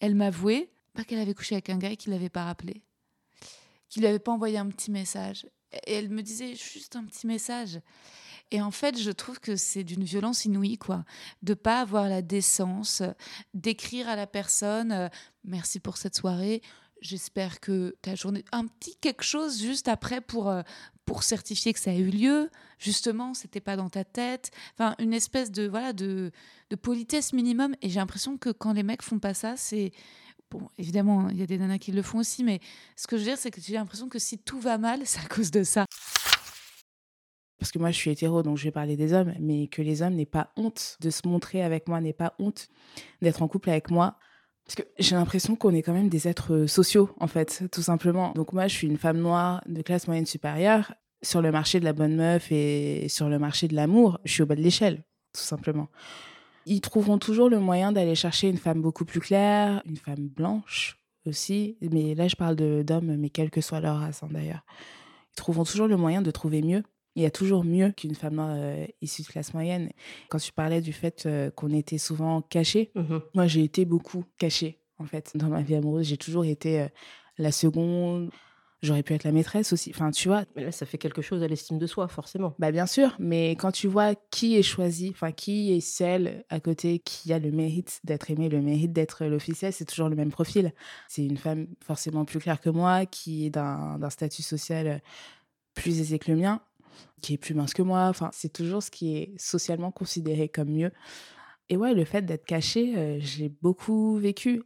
elle m'avouait pas qu'elle avait couché avec un gars et qu'il l'avait pas rappelé, qu'il lui avait pas envoyé un petit message. Et elle me disait juste un petit message. Et en fait, je trouve que c'est d'une violence inouïe, quoi, de pas avoir la décence d'écrire à la personne euh, merci pour cette soirée. J'espère que ta journée, un petit quelque chose juste après pour euh, pour certifier que ça a eu lieu. Justement, c'était pas dans ta tête. Enfin, une espèce de voilà de politesse minimum. Et j'ai l'impression que quand les mecs font pas ça, c'est Bon, évidemment, il y a des nanas qui le font aussi, mais ce que je veux dire, c'est que j'ai l'impression que si tout va mal, c'est à cause de ça parce que moi je suis hétéro, donc je vais parler des hommes, mais que les hommes n'aient pas honte de se montrer avec moi, n'aient pas honte d'être en couple avec moi. Parce que j'ai l'impression qu'on est quand même des êtres sociaux, en fait, tout simplement. Donc moi, je suis une femme noire de classe moyenne supérieure. Sur le marché de la bonne meuf et sur le marché de l'amour, je suis au bas de l'échelle, tout simplement. Ils trouveront toujours le moyen d'aller chercher une femme beaucoup plus claire, une femme blanche aussi. Mais là, je parle d'hommes, mais quelle que soit leur race, hein, d'ailleurs. Ils trouveront toujours le moyen de trouver mieux il y a toujours mieux qu'une femme euh, issue de classe moyenne. Quand tu parlais du fait euh, qu'on était souvent cachés, mmh moi j'ai été beaucoup cachée en fait dans ma vie amoureuse. J'ai toujours été euh, la seconde. J'aurais pu être la maîtresse aussi. Enfin, tu vois. Mais là, ça fait quelque chose à l'estime de soi, forcément. Bah, bien sûr. Mais quand tu vois qui est choisi, enfin, qui est celle à côté qui a le mérite d'être aimée, le mérite d'être l'officiel, c'est toujours le même profil. C'est une femme forcément plus claire que moi, qui est d'un statut social plus aisé que le mien qui est plus mince que moi. Enfin, c'est toujours ce qui est socialement considéré comme mieux. Et ouais, le fait d'être caché, euh, j'ai beaucoup vécu.